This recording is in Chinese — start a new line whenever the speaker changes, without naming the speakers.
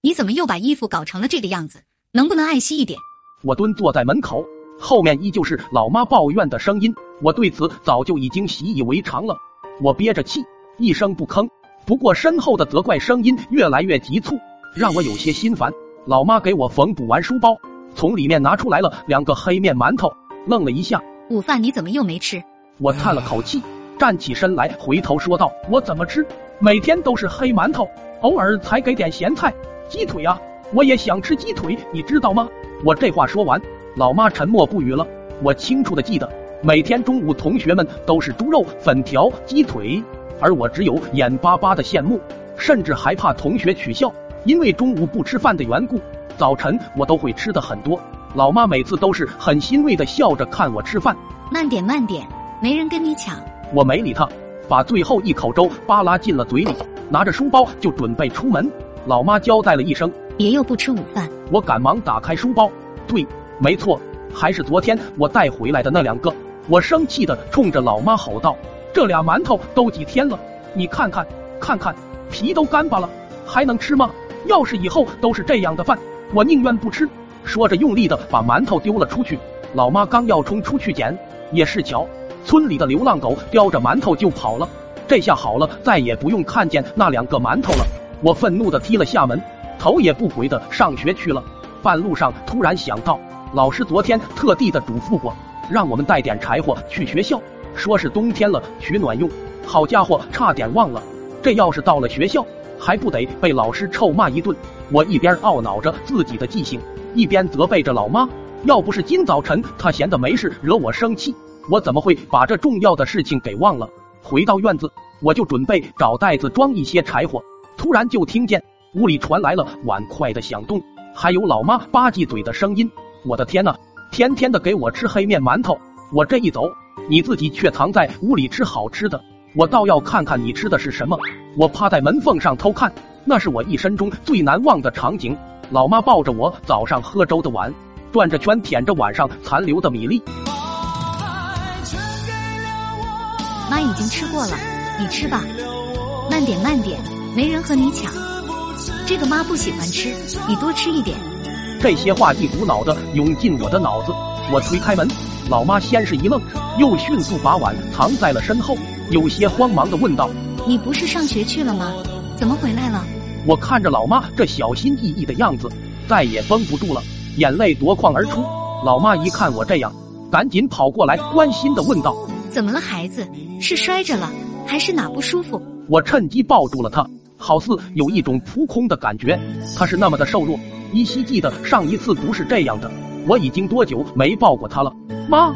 你怎么又把衣服搞成了这个样子？能不能爱惜一点？
我蹲坐在门口，后面依旧是老妈抱怨的声音。我对此早就已经习以为常了。我憋着气，一声不吭。不过身后的责怪声音越来越急促，让我有些心烦。老妈给我缝补完书包，从里面拿出来了两个黑面馒头，愣了一下。
午饭你怎么又没吃？
我叹了口气，站起身来，回头说道：“我怎么吃？每天都是黑馒头，偶尔才给点咸菜。鸡腿啊，我也想吃鸡腿，你知道吗？”我这话说完，老妈沉默不语了。我清楚的记得。每天中午，同学们都是猪肉、粉条、鸡腿，而我只有眼巴巴的羡慕，甚至还怕同学取笑，因为中午不吃饭的缘故，早晨我都会吃的很多。老妈每次都是很欣慰的笑着看我吃饭。
慢点，慢点，没人跟你抢。
我没理他，把最后一口粥扒拉进了嘴里，拿着书包就准备出门。老妈交代了一声：“
别又不吃午饭。”
我赶忙打开书包，对，没错，还是昨天我带回来的那两个。我生气的冲着老妈吼道：“这俩馒头都几天了，你看看，看看，皮都干巴了，还能吃吗？要是以后都是这样的饭，我宁愿不吃。”说着，用力的把馒头丢了出去。老妈刚要冲出去捡，也是巧，村里的流浪狗叼着馒头就跑了。这下好了，再也不用看见那两个馒头了。我愤怒的踢了下门，头也不回的上学去了。半路上突然想到，老师昨天特地的嘱咐过。让我们带点柴火去学校，说是冬天了取暖用。好家伙，差点忘了，这要是到了学校，还不得被老师臭骂一顿？我一边懊恼着自己的记性，一边责备着老妈。要不是今早晨她闲的没事惹我生气，我怎么会把这重要的事情给忘了？回到院子，我就准备找袋子装一些柴火，突然就听见屋里传来了碗筷的响动，还有老妈吧唧嘴的声音。我的天呐！天天的给我吃黑面馒头，我这一走，你自己却藏在屋里吃好吃的，我倒要看看你吃的是什么。我趴在门缝上偷看，那是我一生中最难忘的场景。老妈抱着我早上喝粥的碗，转着圈舔着碗上残留的米粒。
妈已经吃过了，你吃吧，慢点慢点，没人和你抢。这个妈不喜欢吃，你多吃一点。
这些话一股脑的涌进我的脑子，我推开门，老妈先是一愣，又迅速把碗藏在了身后，有些慌忙的问道：“
你不是上学去了吗？怎么回来了？”
我看着老妈这小心翼翼的样子，再也绷不住了，眼泪夺眶而出。老妈一看我这样，赶紧跑过来关心的问道：“
怎么了，孩子？是摔着了，还是哪不舒服？”
我趁机抱住了他，好似有一种扑空的感觉。他是那么的瘦弱。依稀记得上一次不是这样的，我已经多久没抱过他了？妈。